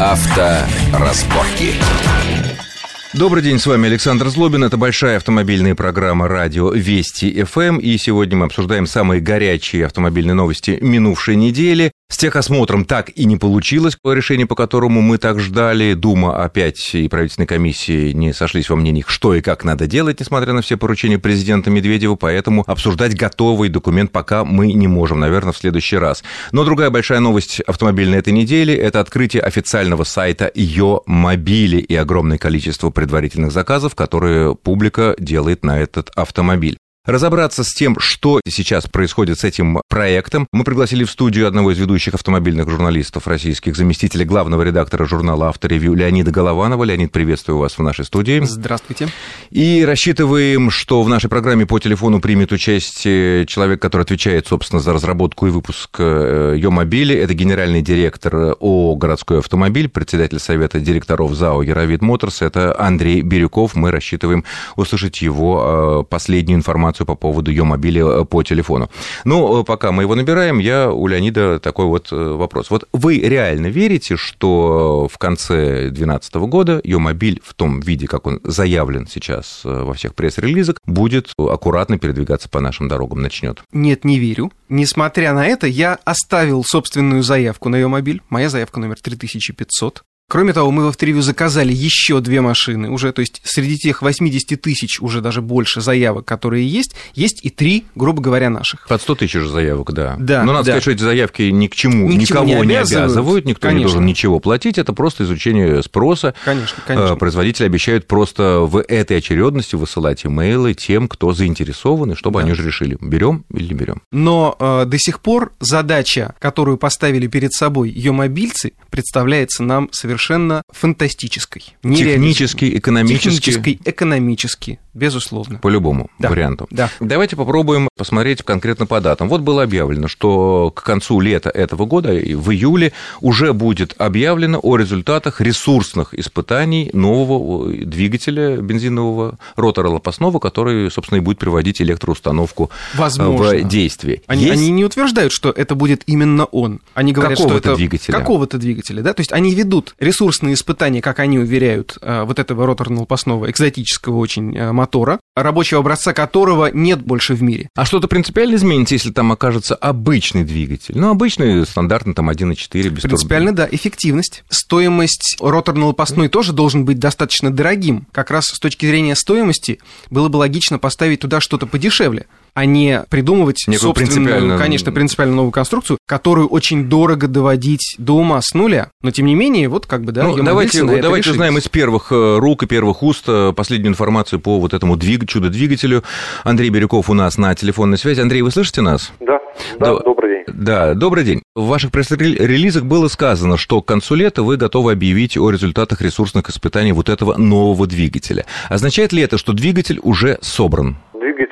Авторазборки. Добрый день, с вами Александр Злобин. Это большая автомобильная программа радио Вести ФМ. И сегодня мы обсуждаем самые горячие автомобильные новости минувшей недели. С техосмотром так и не получилось, по решению по которому мы так ждали. Дума опять и правительственной комиссии не сошлись во мнениях, что и как надо делать, несмотря на все поручения президента Медведева, поэтому обсуждать готовый документ пока мы не можем, наверное, в следующий раз. Но другая большая новость автомобильной этой недели – это открытие официального сайта Йо Мобили и огромное количество предварительных заказов, которые публика делает на этот автомобиль. Разобраться с тем, что сейчас происходит с этим проектом, мы пригласили в студию одного из ведущих автомобильных журналистов российских, заместителя главного редактора журнала «Авторевью» Леонида Голованова. Леонид, приветствую вас в нашей студии. Здравствуйте. И рассчитываем, что в нашей программе по телефону примет участие человек, который отвечает, собственно, за разработку и выпуск э, Йомобили. Это генеральный директор ООО «Городской автомобиль», председатель совета директоров ЗАО «Яровид Моторс». Это Андрей Бирюков. Мы рассчитываем услышать его э, последнюю информацию информацию по поводу ее мобиля э, по телефону. Ну, э, пока мы его набираем, я у Леонида такой вот э, вопрос. Вот вы реально верите, что в конце 2012 года ее мобиль в том виде, как он заявлен сейчас во всех пресс-релизах, будет аккуратно передвигаться по нашим дорогам, начнет? Нет, не верю. Несмотря на это, я оставил собственную заявку на ее мобиль. Моя заявка номер 3500. Кроме того, мы в авторевью заказали еще две машины уже, то есть среди тех 80 тысяч, уже даже больше заявок, которые есть, есть и три, грубо говоря, наших. Под 100 тысяч уже заявок, да. Да. Но надо да. сказать, что эти заявки ни к чему, ни никого к чему не не обязывают, обязывают, никто конечно. не должен ничего платить, это просто изучение спроса. Конечно, конечно. Э, Производители обещают просто в этой очередности высылать имейлы тем, кто заинтересованы, чтобы Да. они уже решили, берем или не берем. Но э, до сих пор задача, которую поставили перед собой ее мобильцы, представляется нам совершенно фантастической. Технически, экономически. Технически, экономически, безусловно. По любому Да. варианту. Да. Давайте попробуем посмотреть конкретно по датам. Вот было объявлено, что к концу лета этого года, в июле, уже будет объявлено о результатах ресурсных испытаний нового двигателя бензинового ротора лопастного, который, собственно, и будет приводить электроустановку э, Возможно. в действие. Они, Есть- они не утверждают, что это будет именно он. Они говорят, Какого-то что это двигателя. какого-то двигателя, да. То есть они ведут ресурсные испытания, как они уверяют, э, вот этого роторно-лопастного экзотического очень э, мотора, рабочего образца которого нет больше в мире. А что-то принципиально изменится, если там окажется обычный двигатель? Ну, обычный, стандартный, там 1.4, без Принципиально, да, эффективность. Стоимость роторно-лопастной тоже должен быть достаточно дорогим. Как раз с точки зрения стоимости было бы логично поставить туда что-то подешевле а не придумывать Некую собственную, принципиально- конечно, принципиально новую конструкцию, которую очень дорого доводить до ума с нуля. Но, тем не менее, вот как бы, да, Ну, давайте, мобильцы на это давайте узнаем из первых э, рук и первых уст э, последнюю информацию по вот этому двиг... чудо-двигателю. Андрей Бирюков у нас на телефонной связи. Андрей, вы слышите нас? Да, да, Да. добрый день. Да, добрый день. В ваших пресс-релизах было сказано, что к концу лета вы готовы объявить о результатах ресурсных испытаний вот этого нового двигателя. Означает ли это, что двигатель уже собран? Двигатель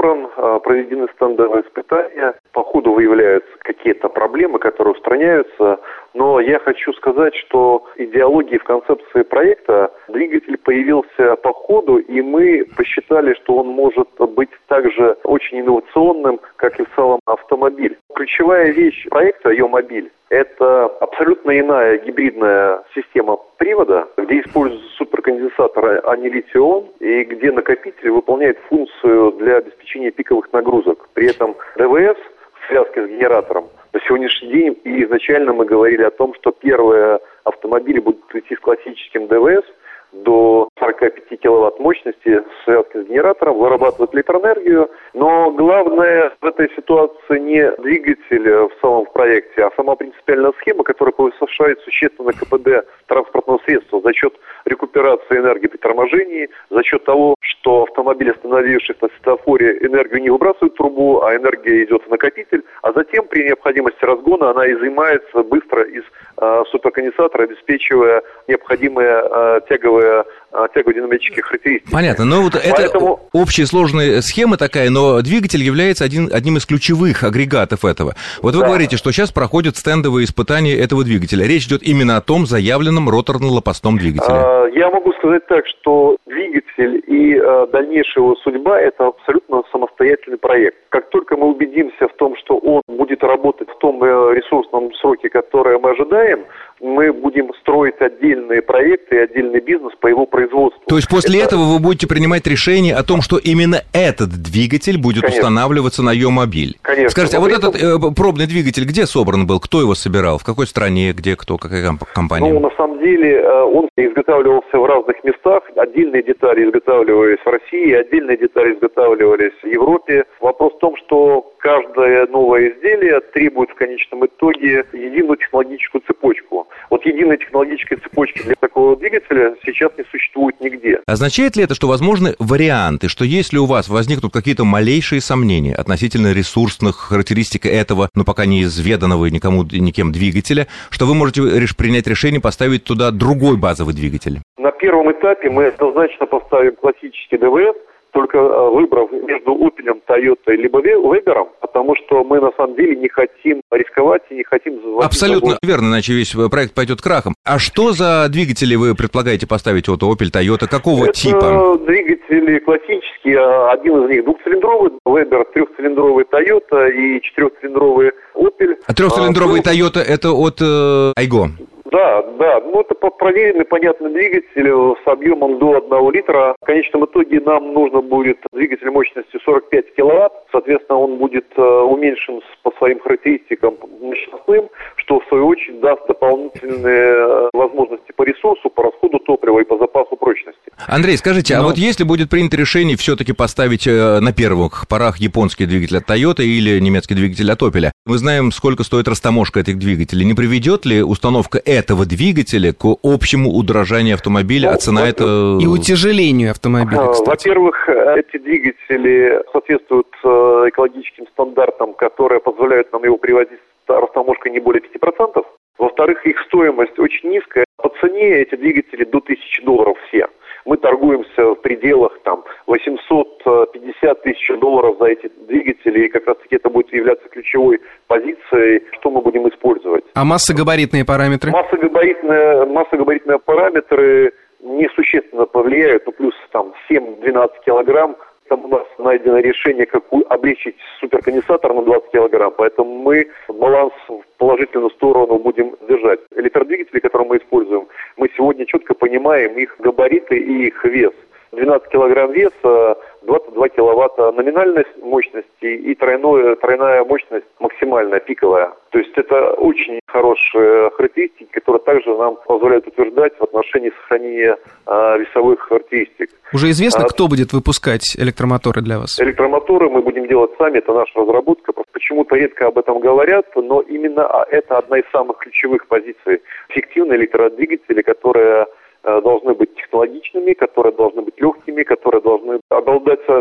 собран, а, проведены стендовые испытания. По ходу выявляются какие-то проблемы, которые устраняются. Но я хочу сказать, что идеологии в концепции проекта двигатель появился по ходу, и мы посчитали, что он может быть также очень инновационным, как и в целом автомобиль. Ключевая вещь проекта «Ее мобиль» Это абсолютно иная гибридная система привода, где используется суперконденсатор, а не литий-ион, и где накопитель выполняет функцию для обеспечения пиковых нагрузок. При этом ДВС в связке с генератором на сегодняшний день и изначально мы говорили о том, что первые автомобили будут идти с классическим ДВС до 45 киловатт мощности в связке с генератором, вырабатывать электроэнергию. Но главное в этой ситуации не двигатель в самом проекте, а сама принципиальная схема, которая повышает существенно КПД транспортного средства за счет рекуперации энергии при торможении, за счет того, что автомобиль, остановившись на светофоре, энергию не выбрасывает в трубу, а энергия идет в накопитель, а затем при необходимости разгона она изымается быстро из э, суперконденсатора, обеспечивая необходимые э, тяговые э, тягово-динамические характеристики. Понятно, но вот это Поэтому- общая сложная схема такая, но двигатель является один, одним из ключевых агрегатов этого. Вот вы Да. говорите, что сейчас проходят стендовые испытания этого двигателя. Речь идет именно о том заявленном роторно-лопастном двигателе. А, Я могу сказать так, что двигатель и э, дальнейшая его судьба – это абсолютно самостоятельный проект. Как только мы убедимся в том, что он будет работать в том э, ресурсном сроке, который мы ожидаем, мы будем строить отдельные проекты и отдельный бизнес по его производству. То есть после это... этого вы будете принимать решение о том, что именно этот двигатель будет Конечно. устанавливаться на ее мобиль. Конечно. Скажите, а вот этот э, пробный двигатель где собран был? Кто его собирал? В какой стране? Где? Кто? Какая компания? Ну, на самом деле, э, он изготавливался в разных местах. Отдельные детали изготавливались в России, отдельные детали изготавливались в Европе. Вопрос в том, что каждое новое изделие требует в конечном итоге единую технологическую цепочку. Вот единой технологической цепочки для такого двигателя сейчас не существует нигде. Означает ли это, что возможны варианты, что если у вас возникнут какие-то малейшие сомнения относительно ресурсных характеристик этого, но пока не изведанного никому никем двигателя, что вы можете принять решение поставить туда другой базовый двигатель? На первом этапе мы однозначно поставим классический ДВС, только э, выбрав между Opel, Toyota либо Weber, потому что мы на самом деле не хотим рисковать и не хотим... Абсолютно верно, иначе весь проект пойдет крахом. А что за двигатели вы предполагаете поставить от Opel, Toyota? Какого Это типа? двигатели классические. Один из них двухцилиндровый, Weber трехцилиндровый Toyota и четырехцилиндровый Opel. А трехцилиндровый а, Toyota это от э, Айго? Да, да. Ну, это проверенный, понятный двигатель с объемом до 1 литра. В конечном итоге нам нужно будет двигатель мощностью 45 киловатт. Соответственно, он будет э, уменьшен по своим характеристикам мощностным, что в свою очередь даст дополнительные э, возможности по ресурсу, по расходу топлива и по запасу прочности. Андрей, скажите, Но... а вот если будет принято решение все-таки поставить э, на первых порах японский двигатель от Toyota или немецкий двигатель от Opel, мы знаем, сколько стоит растаможка этих двигателей. Не приведет ли установка этого двигателя к общему удорожанию автомобиля, ну, а цена это... И утяжелению автомобиля, кстати. Во-первых, эти двигатели соответствуют э, экологическим стандартам, которые позволяют нам его привозить с растаможкой не более 5%. Во-вторых, их стоимость очень низкая. По цене эти двигатели до 1000 долларов все. Мы торгуемся в пределах там 850 тысяч долларов за эти двигатели, и как раз таки это будет являться ключевой позицией, что мы будем использовать. А массогабаритные параметры? Массогабаритные, массогабаритные параметры несущественно повлияют, ну плюс там 7-12 килограмм там у нас найдено решение, как облегчить суперконденсатор на 20 килограмм, поэтому мы баланс в положительную сторону будем держать. Электродвигатели, которые мы используем, мы сегодня четко понимаем их габариты и их вес. 12 килограмм веса, 22 киловатта номинальной мощности и тройное, тройная мощность максимальная, пиковая. То есть это очень хорошие характеристики, которые также нам позволяют утверждать в отношении сохранения а, весовых характеристик. Уже известно, а, кто будет выпускать электромоторы для вас? Электромоторы мы будем делать сами, это наша разработка. Почему-то редко об этом говорят, но именно это одна из самых ключевых позиций. Эффективные электродвигатели, которые Э, должны быть технологичными, которые должны быть легкими, которые должны обладать э,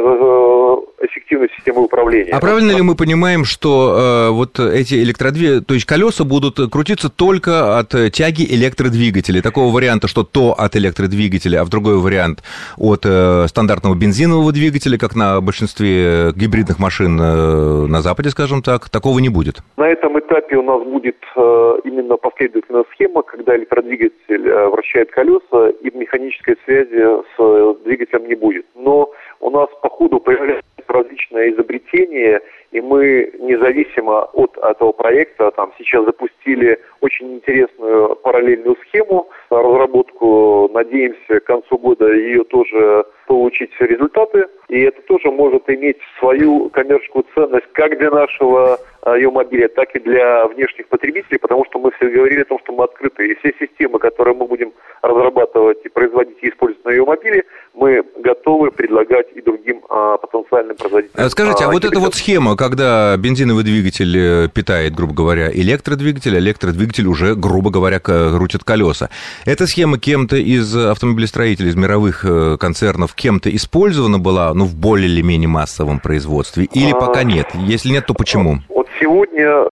эффективной системой управления. А правильно ли мы понимаем, что э, вот эти электродвигатели, то есть колеса будут крутиться только от тяги электродвигателей? Такого варианта, что то от электродвигателя, а в другой вариант от э, стандартного бензинового двигателя, как на большинстве гибридных машин э, на Западе, скажем так, такого не будет? На этом этапе у нас будет э, именно последовательная схема, когда электродвигатель э, вращает колеса, и механической связи с двигателем не будет. Но у нас по ходу появляются различные изобретения, и мы независимо от этого проекта там сейчас запустили очень интересную параллельную схему, разработку, надеемся к концу года ее тоже получить результаты, и это тоже может иметь свою коммерческую ценность как для нашего а, ее мобиля, так и для внешних потребителей, потому что мы все говорили о том, что мы открыты, и все системы, которые мы будем разрабатывать и производить и использовать на ее мобиле, мы готовы предлагать и другим а, потенциальным производителям. А скажите, а, а вот эта вот схема, когда бензиновый двигатель э, питает, грубо говоря, электродвигатель, а электродвигатель уже, грубо говоря, крутит колеса. Эта схема кем-то из автомобилестроителей, из мировых э, концернов, кем-то использована была, ну, в более или менее массовом производстве, или а... пока нет? Если нет, то почему? Вот сегодня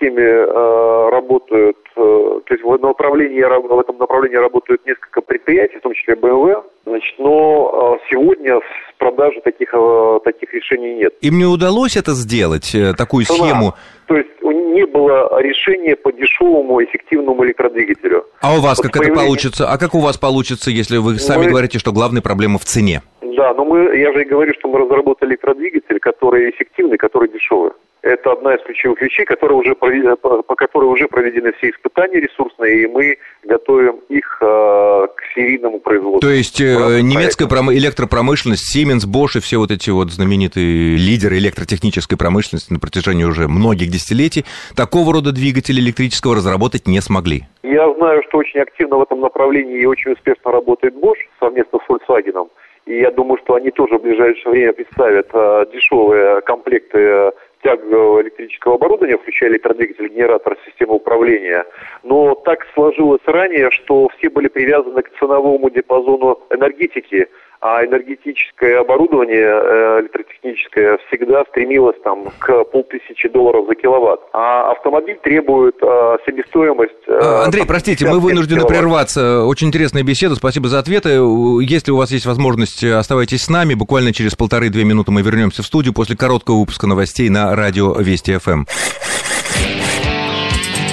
схеме э, работают, э, то есть в, направлении, в этом направлении работают несколько предприятий, в том числе BMW, значит, но э, сегодня в продаже таких, э, таких решений нет. Им не удалось это сделать, э, такую Цена. схему? То есть не было решения по дешевому эффективному электродвигателю. А у вас вот как появление... это получится? А как у вас получится, если вы сами мы... говорите, что главная проблема в цене? Да, но мы, я же и говорю, что мы разработали электродвигатель, который эффективный, который дешевый. Это одна из ключевых вещей, которая уже, по которой уже проведены все испытания ресурсные, и мы готовим их э, к серийному производству. То есть э, немецкая пром... электропромышленность, Siemens, Bosch и все вот эти вот знаменитые лидеры электротехнической промышленности на протяжении уже многих десятилетий такого рода двигатели электрического разработать не смогли. Я знаю, что очень активно в этом направлении и очень успешно работает Bosch совместно с Volkswagen. И я думаю, что они тоже в ближайшее время представят э, дешевые комплекты э, тягового электрического оборудования, включая электродвигатель, генератор, систему управления. Но так сложилось ранее, что все были привязаны к ценовому диапазону энергетики, а энергетическое оборудование э, электротехническое всегда стремилось там к полтысячи долларов за киловатт. А автомобиль требует э, себестоимость... Э, Андрей, простите, мы вынуждены киловатт. прерваться. Очень интересная беседа, спасибо за ответы. Если у вас есть возможность, оставайтесь с нами. Буквально через полторы-две минуты мы вернемся в студию после короткого выпуска новостей на радио Вести ФМ.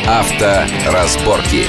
Авторазборки.